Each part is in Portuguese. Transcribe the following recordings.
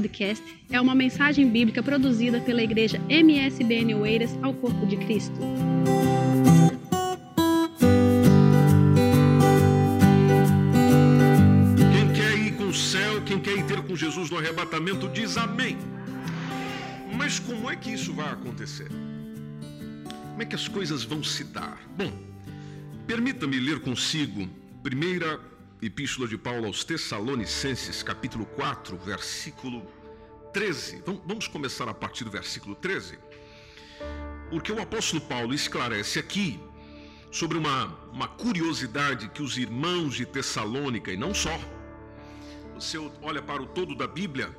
podcast é uma mensagem bíblica produzida pela igreja MSBN Oeiras ao Corpo de Cristo. Quem quer ir com o céu, quem quer ir ter com Jesus no arrebatamento, diz amém. Mas como é que isso vai acontecer? Como é que as coisas vão se dar? Bom, permita-me ler consigo primeira Epístola de Paulo aos Tessalonicenses, capítulo 4, versículo 13. Vamos começar a partir do versículo 13. Porque o apóstolo Paulo esclarece aqui sobre uma, uma curiosidade que os irmãos de Tessalônica, e não só, você olha para o todo da Bíblia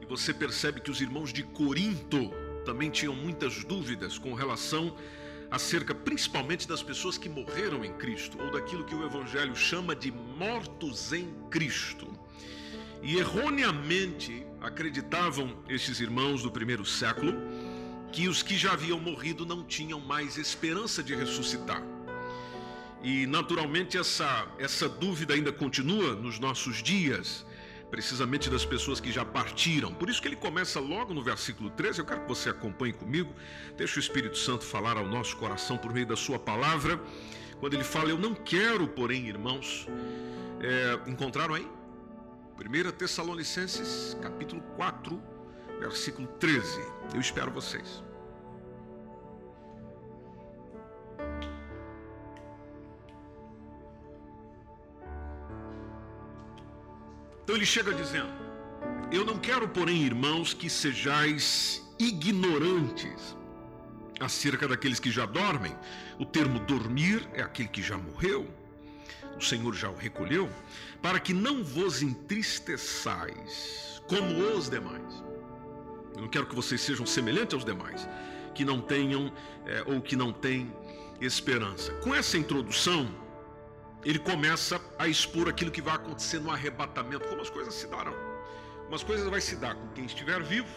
e você percebe que os irmãos de Corinto também tinham muitas dúvidas com relação acerca principalmente das pessoas que morreram em Cristo, ou daquilo que o Evangelho chama de mortos em Cristo. E erroneamente acreditavam estes irmãos do primeiro século que os que já haviam morrido não tinham mais esperança de ressuscitar. E naturalmente essa, essa dúvida ainda continua nos nossos dias precisamente das pessoas que já partiram. Por isso que ele começa logo no versículo 13. Eu quero que você acompanhe comigo. Deixa o Espírito Santo falar ao nosso coração por meio da sua palavra. Quando ele fala, eu não quero, porém, irmãos, é, encontraram aí? 1 Tessalonicenses, capítulo 4, versículo 13. Eu espero vocês. Então ele chega dizendo: Eu não quero, porém, irmãos, que sejais ignorantes acerca daqueles que já dormem. O termo dormir é aquele que já morreu. O Senhor já o recolheu, para que não vos entristeçais como os demais. Eu não quero que vocês sejam semelhantes aos demais, que não tenham é, ou que não têm esperança. Com essa introdução, ele começa a expor aquilo que vai acontecer no arrebatamento, como as coisas se darão. Como as coisas vai se dar com quem estiver vivo,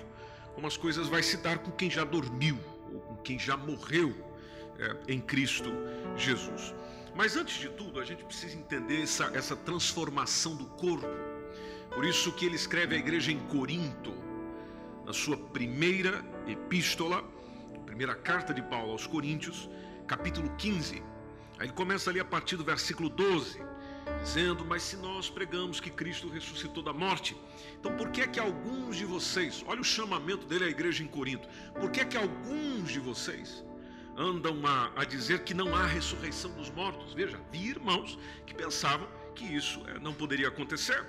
como as coisas vai se dar com quem já dormiu, ou com quem já morreu é, em Cristo Jesus. Mas antes de tudo, a gente precisa entender essa, essa transformação do corpo. Por isso que ele escreve à igreja em Corinto, na sua primeira epístola, primeira carta de Paulo aos Coríntios, capítulo 15 Aí ele começa ali a partir do versículo 12, dizendo: Mas se nós pregamos que Cristo ressuscitou da morte, então por que é que alguns de vocês, olha o chamamento dele à igreja em Corinto, por que é que alguns de vocês andam a, a dizer que não há ressurreição dos mortos? Veja, havia irmãos que pensavam que isso é, não poderia acontecer,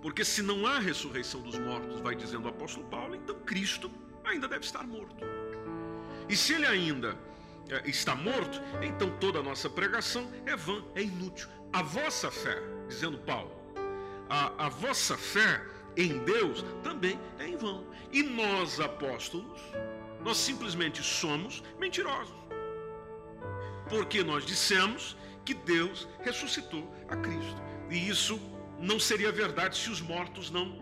porque se não há ressurreição dos mortos, vai dizendo o apóstolo Paulo, então Cristo ainda deve estar morto. E se ele ainda está morto, então toda a nossa pregação é vã, é inútil. A vossa fé, dizendo Paulo, a, a vossa fé em Deus também é em vão. E nós, apóstolos, nós simplesmente somos mentirosos. Porque nós dissemos que Deus ressuscitou a Cristo. E isso não seria verdade se os mortos não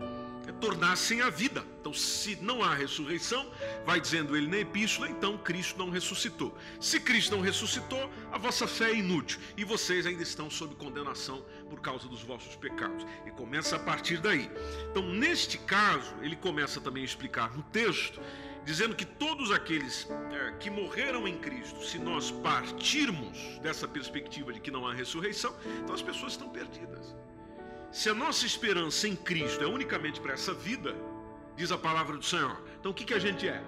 tornassem a vida. Então, se não há ressurreição, vai dizendo ele na epístola, então Cristo não ressuscitou. Se Cristo não ressuscitou, a vossa fé é inútil e vocês ainda estão sob condenação por causa dos vossos pecados. E começa a partir daí. Então, neste caso, ele começa também a explicar no texto, dizendo que todos aqueles é, que morreram em Cristo, se nós partirmos dessa perspectiva de que não há ressurreição, então as pessoas estão perdidas. Se a nossa esperança em Cristo é unicamente para essa vida, diz a palavra do Senhor, então o que, que a gente é?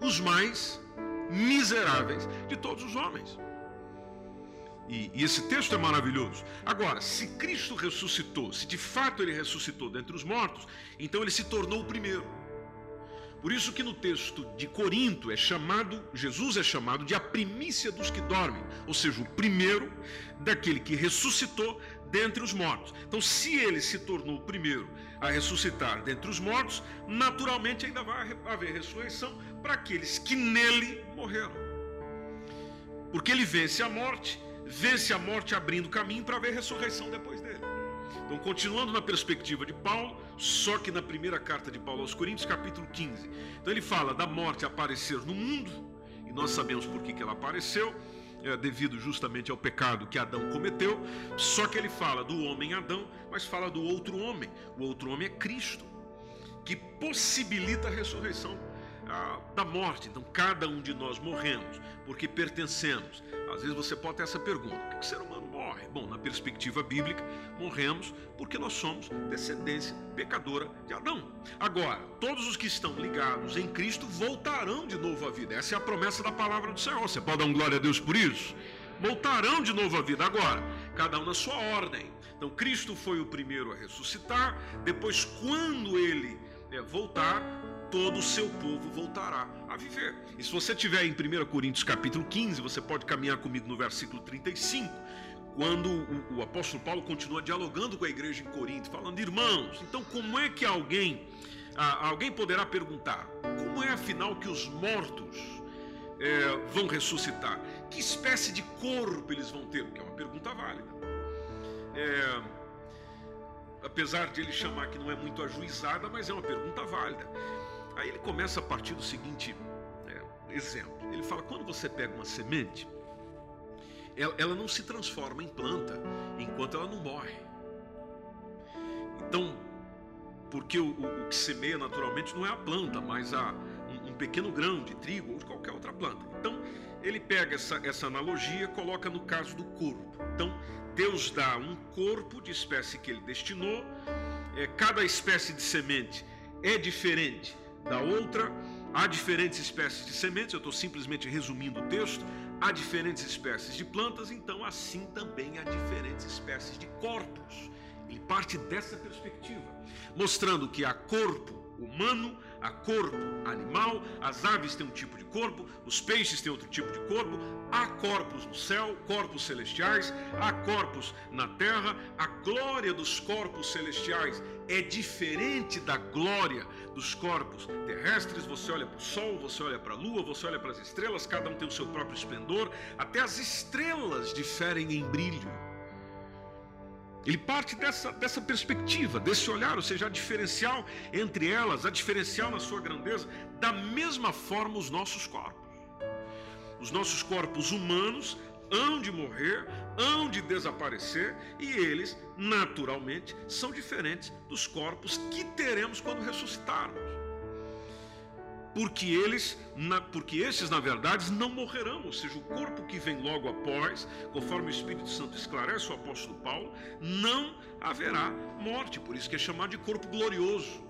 Os mais miseráveis de todos os homens. E, e, esse texto é maravilhoso. Agora, se Cristo ressuscitou, se de fato ele ressuscitou dentre os mortos, então ele se tornou o primeiro. Por isso que no texto de Corinto é chamado, Jesus é chamado de a primícia dos que dormem, ou seja, o primeiro daquele que ressuscitou dentre os mortos. Então, se ele se tornou o primeiro a ressuscitar dentre os mortos, naturalmente ainda vai haver ressurreição para aqueles que nele morreram. Porque ele vence a morte, vence a morte abrindo caminho para haver ressurreição depois dele. Então, continuando na perspectiva de Paulo, só que na primeira carta de Paulo aos Coríntios, capítulo 15. Então, ele fala da morte aparecer no mundo, e nós sabemos por que, que ela apareceu é, devido justamente ao pecado que Adão cometeu. Só que ele fala do homem Adão, mas fala do outro homem. O outro homem é Cristo. que possibilita a ressurreição da morte. Então, cada um de nós morremos porque pertencemos. Às vezes você pode ter essa pergunta: por que o ser humano morre? Bom, na perspectiva bíblica, morremos porque nós somos descendência pecadora de Adão. Agora, todos os que estão ligados em Cristo voltarão de novo à vida. Essa é a promessa da palavra do Senhor. Você pode dar um glória a Deus por isso? Voltarão de novo à vida. Agora, cada um na sua ordem. Então, Cristo foi o primeiro a ressuscitar. Depois, quando ele é, voltar, todo o seu povo voltará a viver. E se você tiver em 1 Coríntios capítulo 15, você pode caminhar comigo no versículo 35, quando o, o apóstolo Paulo continua dialogando com a igreja em Corinto, falando, irmãos, então como é que alguém, alguém poderá perguntar, como é afinal que os mortos é, vão ressuscitar? Que espécie de corpo eles vão ter? Que é uma pergunta válida. É, apesar de ele chamar que não é muito ajuizada, mas é uma pergunta válida. Aí ele começa a partir do seguinte é, exemplo. Ele fala: quando você pega uma semente, ela, ela não se transforma em planta enquanto ela não morre. Então, porque o, o, o, que semeia naturalmente não é a planta, mas a, um, um, pequeno grão de trigo ou de qualquer outra planta. Então, ele pega essa, essa analogia coloca no caso do corpo. Então, Deus dá um corpo de espécie que ele destinou, é, cada espécie de semente é diferente da outra. Há diferentes espécies de sementes, eu estou simplesmente resumindo o texto. Há diferentes espécies de plantas, então assim também há diferentes espécies de corpos. Ele parte dessa perspectiva, mostrando que há corpo humano, há corpo animal, as aves têm um tipo de corpo, os peixes têm outro tipo de corpo, há corpos no céu, corpos celestiais, há corpos na terra, a glória dos corpos celestiais é diferente da glória dos corpos terrestres. Você olha para o sol, você olha para a lua, você olha para as estrelas, cada um tem o seu próprio esplendor, até as estrelas diferem em brilho. Ele parte dessa, dessa perspectiva, desse olhar, ou seja, a diferencial entre elas, a diferencial na sua grandeza, da mesma forma os nossos corpos. Os nossos corpos humanos hão de morrer, hão de desaparecer, e eles, naturalmente, são diferentes dos corpos que teremos quando ressuscitarmos porque eles, na, porque esses na verdade não morrerão, ou seja, o corpo que vem logo após, conforme o Espírito Santo esclarece o apóstolo Paulo, não haverá morte, por isso que é chamado de corpo glorioso,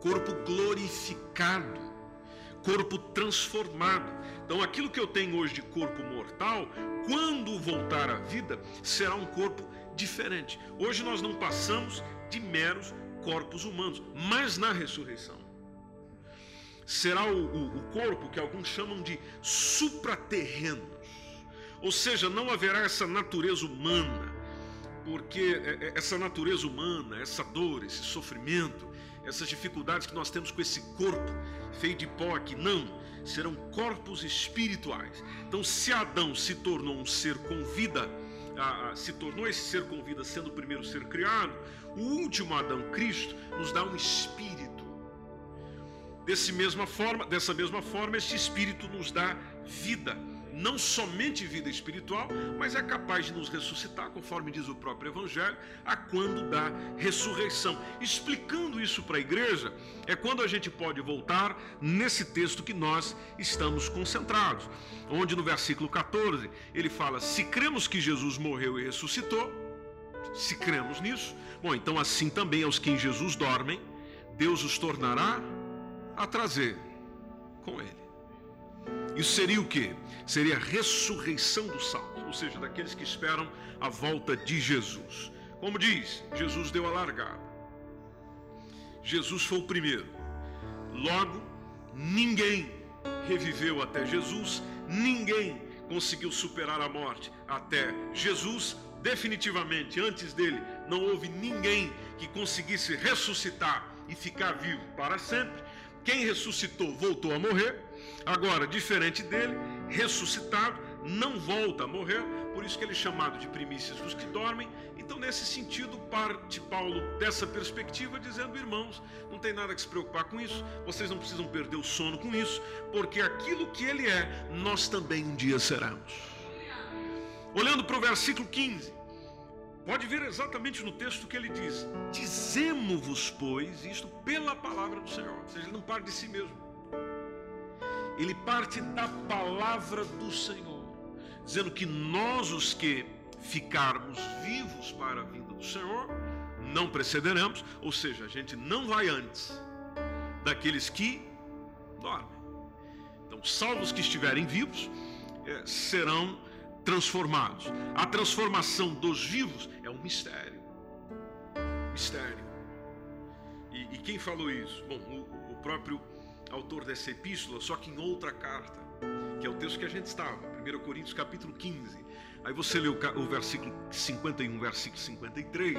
corpo glorificado, corpo transformado. Então, aquilo que eu tenho hoje de corpo mortal, quando voltar à vida, será um corpo diferente. Hoje nós não passamos de meros corpos humanos, mas na ressurreição será o, o, o corpo que alguns chamam de supraterrenos. Ou seja, não haverá essa natureza humana, porque é, é, essa natureza humana, essa dor, esse sofrimento, essas dificuldades que nós temos com esse corpo feito de pó aqui, não, serão corpos espirituais. Então, se Adão se tornou um ser com vida, se tornou esse ser com vida sendo o primeiro ser criado, o último Adão, Cristo, nos dá um espírito Desse mesma forma, dessa mesma forma, este Espírito nos dá vida, não somente vida espiritual, mas é capaz de nos ressuscitar, conforme diz o próprio Evangelho, a quando da ressurreição. Explicando isso para a igreja, é quando a gente pode voltar nesse texto que nós estamos concentrados, onde no versículo 14 ele fala: Se cremos que Jesus morreu e ressuscitou, se cremos nisso, bom, então assim também aos que em Jesus dormem, Deus os tornará a trazer com ele. Isso seria o que? Seria a ressurreição dos salvos, ou seja, daqueles que esperam a volta de Jesus. Como diz, Jesus deu a largada. Jesus foi o primeiro. Logo, ninguém reviveu até Jesus, ninguém conseguiu superar a morte até Jesus. Definitivamente, antes dele, não houve ninguém que conseguisse ressuscitar e ficar vivo para sempre. Quem ressuscitou voltou a morrer. Agora, diferente dele, ressuscitado não volta a morrer, por isso que ele é chamado de primícias dos que dormem. Então, nesse sentido, parte Paulo dessa perspectiva, dizendo: irmãos, não tem nada que se preocupar com isso, vocês não precisam perder o sono com isso, porque aquilo que ele é, nós também um dia seremos. Olhando para o versículo 15, Pode ver exatamente no texto que ele diz: Dizemos-vos, pois, isto pela palavra do Senhor. Ou seja, ele não parte de si mesmo. Ele parte da palavra do Senhor, dizendo que nós, os que ficarmos vivos para a vinda do Senhor, não precederemos, ou seja, a gente não vai antes daqueles que dormem. Então, salvos que estiverem vivos é, serão transformados. A transformação dos vivos é um mistério. Mistério. E, e quem falou isso? Bom, o, o, próprio autor dessa epístola, só que em outra carta, que é o texto que a gente estava, 1 Coríntios capítulo 15. Aí você lê o, o versículo 51, versículo 53,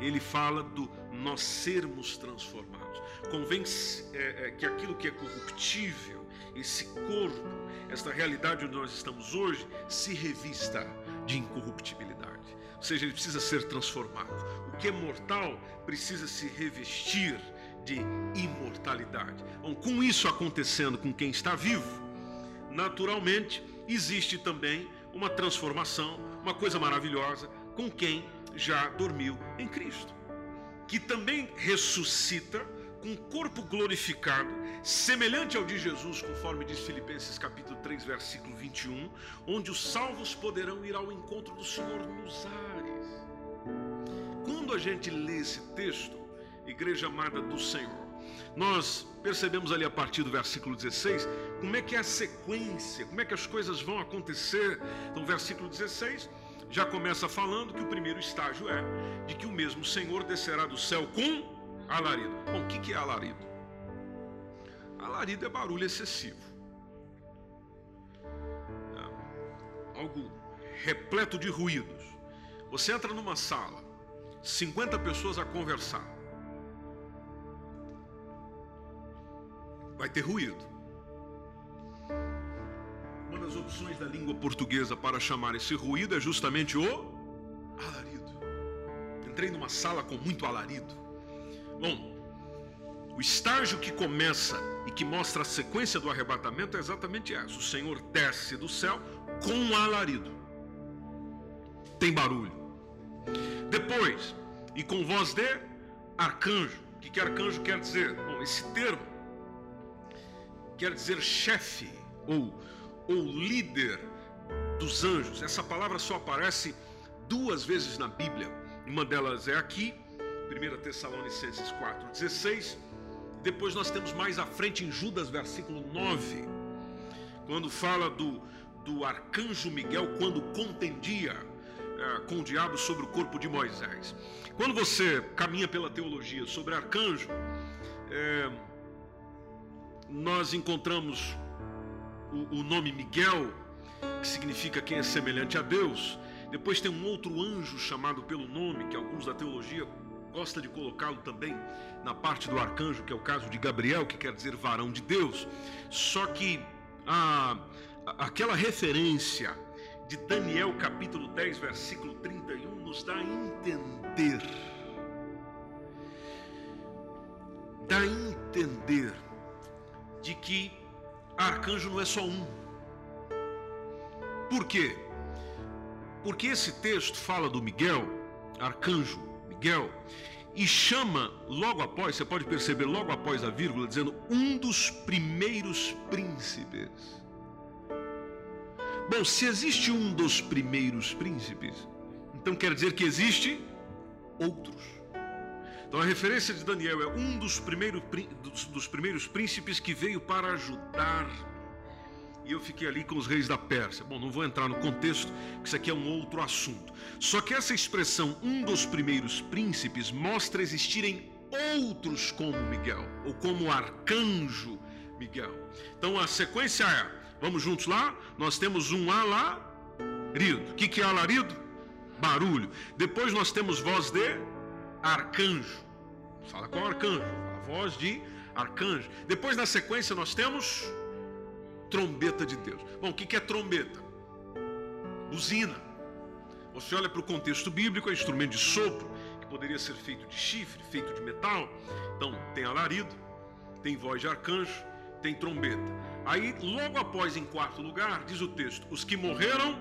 ele fala do nós sermos transformados. Convém é, é, que aquilo que é corruptível, esse corpo, esta realidade onde nós estamos hoje, se revista de incorruptibilidade. Ou seja, ele precisa ser transformado. O que é mortal precisa se revestir de imortalidade. Bom, com isso acontecendo com quem está vivo, naturalmente existe também uma transformação, uma coisa maravilhosa com quem já dormiu em Cristo, que também ressuscita com corpo glorificado, semelhante ao de Jesus, conforme diz Filipenses capítulo 3, versículo 21, onde os salvos poderão ir ao encontro do Senhor nos ares. Quando a gente lê esse texto, igreja amada do Senhor, nós percebemos ali a partir do versículo 16 como é que é a sequência, como é que as coisas vão acontecer. Então, versículo 16 já começa falando que o primeiro estágio é de que o mesmo Senhor descerá do céu com Alarido. Bom, o que é alarido? Alarido é barulho excessivo. É algo repleto de ruídos. Você entra numa sala, 50 pessoas a conversar. Vai ter ruído. Uma das opções da língua portuguesa para chamar esse ruído é justamente o alarido. Entrei numa sala com muito alarido. Bom, o estágio que começa e que mostra a sequência do arrebatamento é exatamente essa: o Senhor desce do céu com um alarido, tem barulho. Depois, e com voz de arcanjo. O que, que arcanjo quer dizer? Bom, esse termo quer dizer chefe ou, ou líder dos anjos. Essa palavra só aparece duas vezes na Bíblia. Uma delas é aqui 1 Tessalonicenses 4, 16. Depois nós temos mais à frente em Judas, versículo 9, quando fala do, do arcanjo Miguel quando contendia é, com o diabo sobre o corpo de Moisés. Quando você caminha pela teologia sobre arcanjo, é, nós encontramos o, o nome Miguel, que significa quem é semelhante a Deus. Depois tem um outro anjo chamado pelo nome, que alguns da teologia gosta de colocá-lo também na parte do arcanjo, que é o caso de Gabriel, que quer dizer varão de Deus. Só que a, aquela referência de Daniel capítulo 10, versículo 31, nos dá a entender, dá a entender de que arcanjo não é só um. Por quê? Porque esse texto fala do Miguel, arcanjo, Miguel, e chama logo após, você pode perceber logo após a vírgula, dizendo um dos primeiros príncipes. Bom, se existe um dos primeiros príncipes, então quer dizer que existe outros. Então a referência de Daniel é um dos primeiros, dos, dos primeiros príncipes que veio para ajudar e eu fiquei ali com os reis da Pérsia. Bom, não vou entrar no contexto, que isso aqui é um outro assunto. Só que essa expressão, um dos primeiros príncipes, mostra existirem outros como Miguel, ou como arcanjo Miguel. Então a sequência é: vamos juntos lá? Nós temos um alarido. O que, que é alarido? Barulho. Depois nós temos voz de arcanjo. Fala com arcanjo, a voz de arcanjo. Depois na sequência nós temos trombeta de Deus. Bom, o que é trombeta? Buzina. Você olha para o contexto bíblico, é instrumento de sopro, que poderia ser feito de chifre, feito de metal. Então, tem alarido, tem voz de arcanjo, tem trombeta. Aí, logo após, em quarto lugar, diz o texto: os que morreram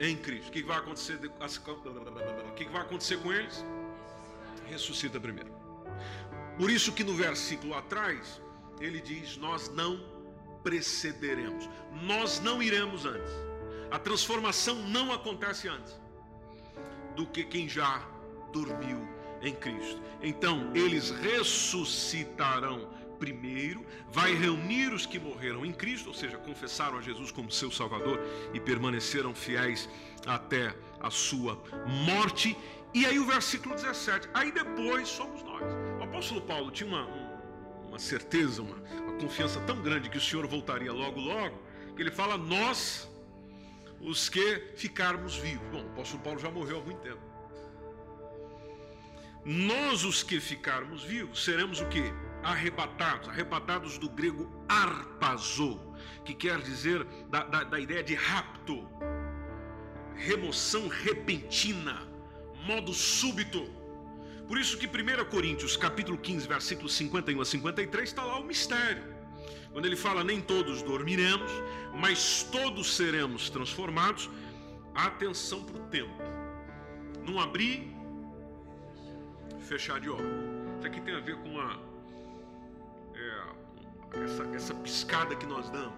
em Cristo. O que vai acontecer? O que vai acontecer com eles? Ressuscita primeiro. Por isso que no versículo atrás ele diz: Nós não precederemos, nós não iremos antes. A transformação não acontece antes do que quem já dormiu em Cristo. Então, eles ressuscitarão primeiro, vai reunir os que morreram em Cristo, ou seja, confessaram a Jesus como seu Salvador e permaneceram fiéis até a sua morte. E aí o versículo 17, aí depois somos nós. O apóstolo Paulo tinha uma, certeza, uma, uma confiança tão grande que o Senhor voltaria logo, logo, que ele fala: Nós, os que ficarmos vivos. Bom, o apóstolo Paulo já morreu há muito tempo. Nós, os que ficarmos vivos, seremos o que? Arrebatados, arrebatados do grego arpazo, que quer dizer da, da, da ideia de rapto, remoção repentina, modo súbito. Por isso que 1 Coríntios, capítulo 15, versículos 51 a 53, está lá o mistério. Quando ele fala, nem todos dormiremos, mas todos seremos transformados. Atenção para o tempo. Não abrir, fechar de olho. Isso aqui tem a ver com é, essa, essa piscada que nós damos,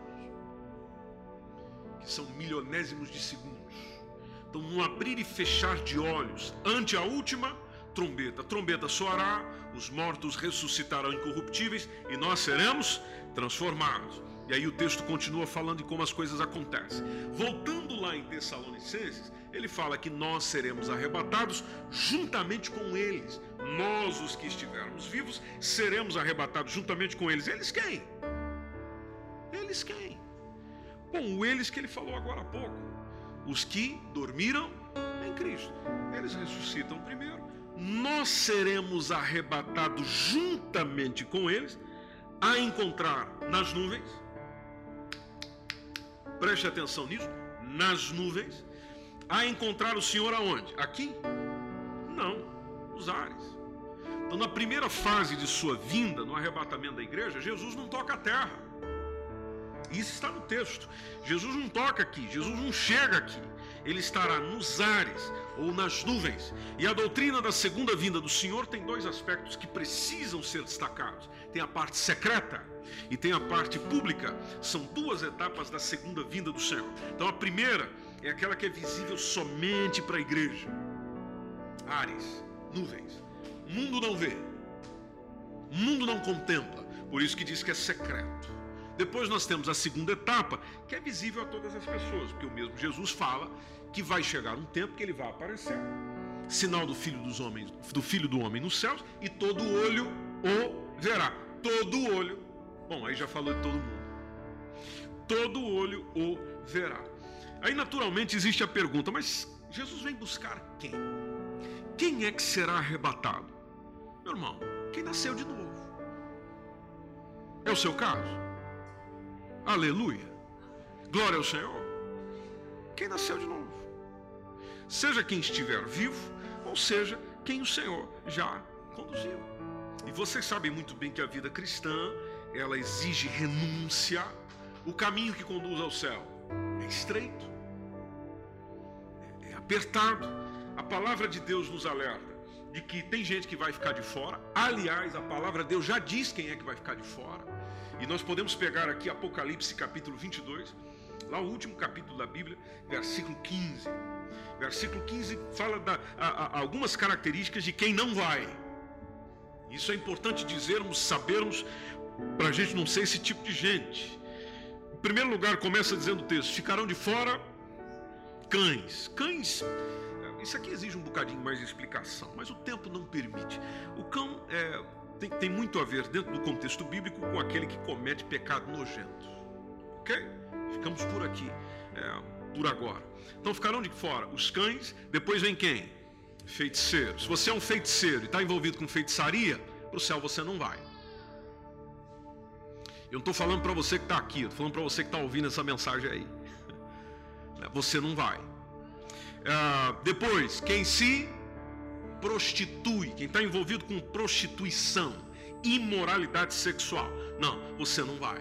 que são milionésimos de segundos. Então, no abrir e fechar de olhos, ante a última trombeta. A trombeta soará, os mortos ressuscitarão incorruptíveis e nós seremos transformados. E aí o texto continua falando de como as coisas acontecem. Voltando lá em Tessalonicenses, ele fala que nós seremos arrebatados juntamente com eles. Nós, os que estivermos vivos, seremos arrebatados juntamente com eles. Eles quem? Eles quem? Bom, eles que ele falou agora há pouco. Os que dormiram em Cristo. Eles ressuscitam primeiro nós seremos arrebatados juntamente com eles a encontrar nas nuvens. Preste atenção nisso, nas nuvens, a encontrar o Senhor aonde? Aqui? Não, nos ares. Então, na primeira fase de sua vinda, no arrebatamento da igreja, Jesus não toca a terra. Isso está no texto. Jesus não toca aqui, Jesus não chega aqui. Ele estará nos ares, ou nas nuvens. E a doutrina da segunda vinda do Senhor tem dois aspectos que precisam ser destacados: tem a parte secreta e tem a parte pública. São duas etapas da segunda vinda do Senhor. Então a primeira é aquela que é visível somente para a igreja. Ares, nuvens. O mundo não vê. O mundo não contempla. Por isso que diz que é secreto. Depois nós temos a segunda etapa, que é visível a todas as pessoas, porque o mesmo Jesus fala que vai chegar um tempo que ele vai aparecer, sinal do filho dos homens, do filho do homem nos céus, e todo olho o verá. Todo olho. Bom, aí já falou de todo mundo. Todo olho o verá. Aí naturalmente existe a pergunta, mas Jesus vem buscar quem? Quem é que será arrebatado? Meu irmão, quem nasceu de novo. É o seu caso? Aleluia. Glória ao Senhor. Quem nasceu de novo seja quem estiver vivo, ou seja quem o Senhor já conduziu. E vocês sabem muito bem que a vida cristã, ela exige renúncia. O caminho que conduz ao céu é estreito, é apertado. A palavra de Deus nos alerta de que tem gente que vai ficar de fora. Aliás, a palavra de Deus já diz quem é que vai ficar de fora. E nós podemos pegar aqui Apocalipse capítulo 22, lá o último capítulo da Bíblia, versículo 15. Versículo 15 fala da, a, a, algumas características de quem não vai. Isso é importante dizermos, sabermos, para a gente não ser esse tipo de gente. Em primeiro lugar, começa dizendo o texto: ficarão de fora cães. Cães, isso aqui exige um bocadinho mais de explicação, mas o tempo não permite. O cão é, tem, tem muito a ver, dentro do contexto bíblico, com aquele que comete pecado nojento. Ok? Ficamos por aqui, é, por agora. Então ficarão de fora os cães, depois vem quem? Feiticeiro. Se você é um feiticeiro e está envolvido com feitiçaria, para o céu você não vai. Eu não estou falando para você que está aqui, estou falando para você que está ouvindo essa mensagem aí. Você não vai. Ah, depois, quem se prostitui, quem está envolvido com prostituição, imoralidade sexual. Não, você não vai.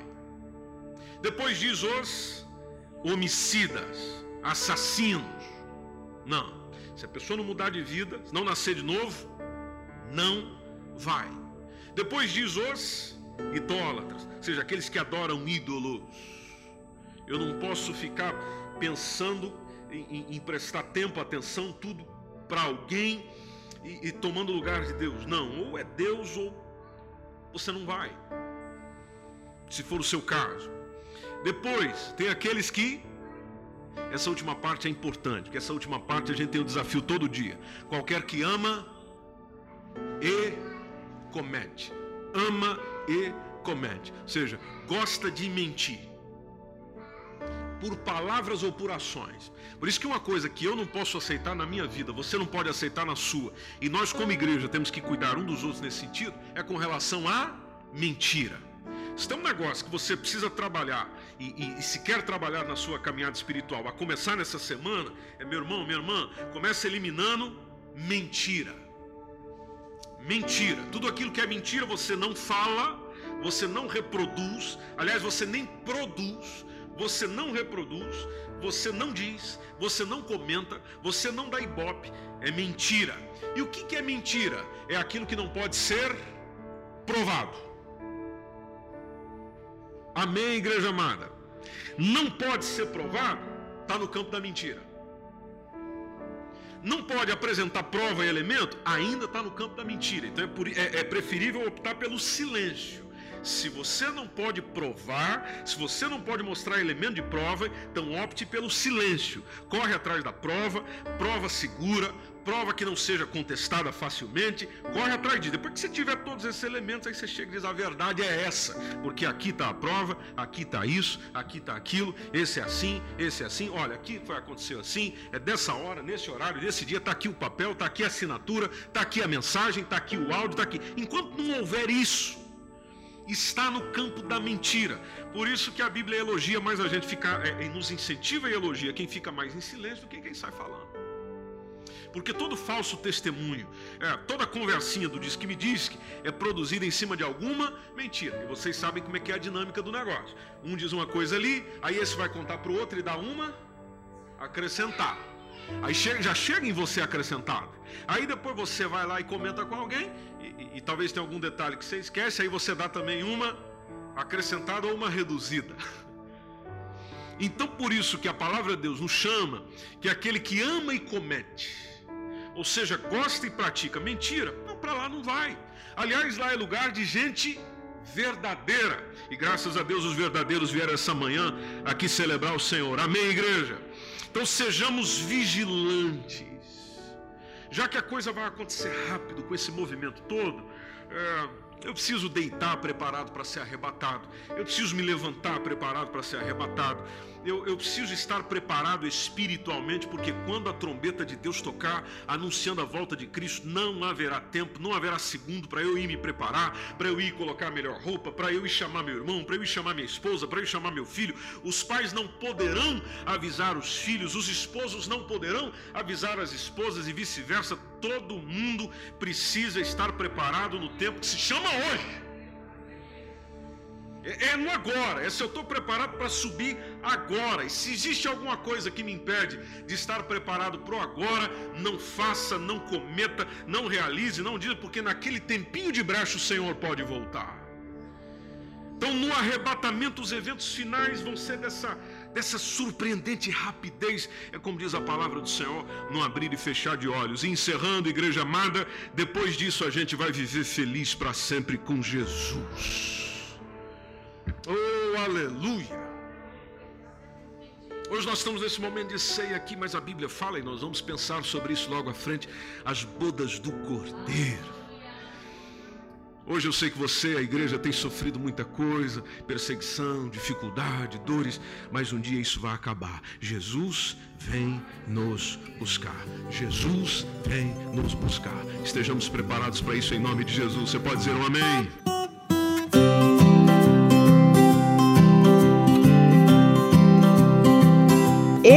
Depois diz os homicidas, assassinos, Não. Se a pessoa não mudar de vida, não nascer de novo, não vai. Depois diz os idólatras, ou seja, aqueles que adoram ídolos. Eu não posso ficar pensando em, em, prestar tempo, atenção, tudo para alguém e, e tomando lugar de Deus. Não, ou é Deus ou você não vai. Se for o seu caso. Depois, tem aqueles que. Essa última parte é importante, porque essa última parte a gente tem um desafio todo dia. Qualquer que ama e comete. Ama e comete. Ou seja, gosta de mentir. Por palavras ou por ações. Por isso que uma coisa que eu não posso aceitar na minha vida, você não pode aceitar na sua, e nós como igreja temos que cuidar um dos outros nesse sentido, é com relação à mentira. Se tem um negócio que você precisa trabalhar e, e, e, se quer trabalhar na sua caminhada espiritual, a começar nessa semana, é meu irmão, minha irmã, comece eliminando mentira. Mentira. Tudo aquilo que é mentira você não fala, você não reproduz, aliás, você nem produz, você não reproduz, você não diz, você não comenta, você não dá ibope, é mentira. E o que é mentira? É aquilo que não pode ser provado. Amém, igreja amada? Não pode ser provado, está no campo da mentira. Não pode apresentar prova e elemento, ainda está no campo da mentira. Então é, por, é, é preferível optar pelo silêncio. Se você não pode provar, se você não pode mostrar elemento de prova, então opte pelo silêncio. Corre atrás da prova, prova segura, prova que não seja contestada facilmente, corre atrás disso. Depois que você tiver todos esses elementos, aí você chega e diz: a verdade é essa, porque aqui está a prova, aqui está isso, aqui está aquilo, esse é assim, esse é assim. Olha, aqui foi aconteceu assim, é dessa hora, nesse horário, nesse dia, está aqui o papel, está aqui a assinatura, está aqui a mensagem, está aqui o áudio, está aqui. Enquanto não houver isso, está no campo da mentira. Por isso que a Bíblia elogia mais a gente ficar, é, nos incentiva e elogia quem fica mais em silêncio do que quem sai falando. Porque todo falso testemunho, é, toda conversinha do diz que me diz que é produzida em cima de alguma mentira. E vocês sabem como é que é a dinâmica do negócio. Um diz uma coisa ali, aí esse vai contar para o outro e dá uma acrescentar. Aí chega, já chega em você acrescentado. Aí depois você vai lá e comenta com alguém, e, e, e talvez tenha algum detalhe que você esquece, aí você dá também uma acrescentada ou uma reduzida. Então por isso que a palavra de Deus nos chama que aquele que ama e comete, ou seja, gosta e pratica mentira, não para lá não vai. Aliás, lá é lugar de gente verdadeira. E graças a Deus os verdadeiros vieram essa manhã aqui celebrar o Senhor. Amém, igreja. Então sejamos vigilantes. Já que a coisa vai acontecer rápido com esse movimento todo, é, eu preciso deitar preparado para ser arrebatado. Eu preciso me levantar preparado para ser arrebatado eu, eu preciso estar preparado espiritualmente, porque quando a trombeta de Deus tocar, anunciando a volta de Cristo, não haverá tempo, não haverá segundo para eu ir me preparar, para eu ir colocar a melhor roupa, para eu ir chamar meu irmão, para eu ir chamar minha esposa, para eu ir chamar meu filho. Os pais não poderão avisar os filhos, os esposos não poderão avisar as esposas e vice-versa. Todo mundo precisa estar preparado no tempo que se chama hoje. É, é no agora, é se eu estou preparado para subir agora. E se existe alguma coisa que me impede de estar preparado para o agora, não faça, não cometa, não realize, não diga, porque naquele tempinho de brecha o Senhor pode voltar. Então, no arrebatamento, os eventos finais vão ser dessa, dessa surpreendente rapidez, é como diz a palavra do Senhor, no abrir e fechar de olhos. E encerrando, igreja amada, depois disso a gente vai viver feliz para sempre com Jesus. Oh, aleluia! Hoje nós estamos nesse momento de ceia aqui, mas a Bíblia fala e nós vamos pensar sobre isso logo à frente, as bodas do Cordeiro. Hoje eu sei que você, a igreja, tem sofrido muita coisa, perseguição, dificuldade, dores, mas um dia isso vai acabar. Jesus vem nos buscar. Jesus vem nos buscar. Estejamos preparados para isso em nome de Jesus. Você pode dizer um amém?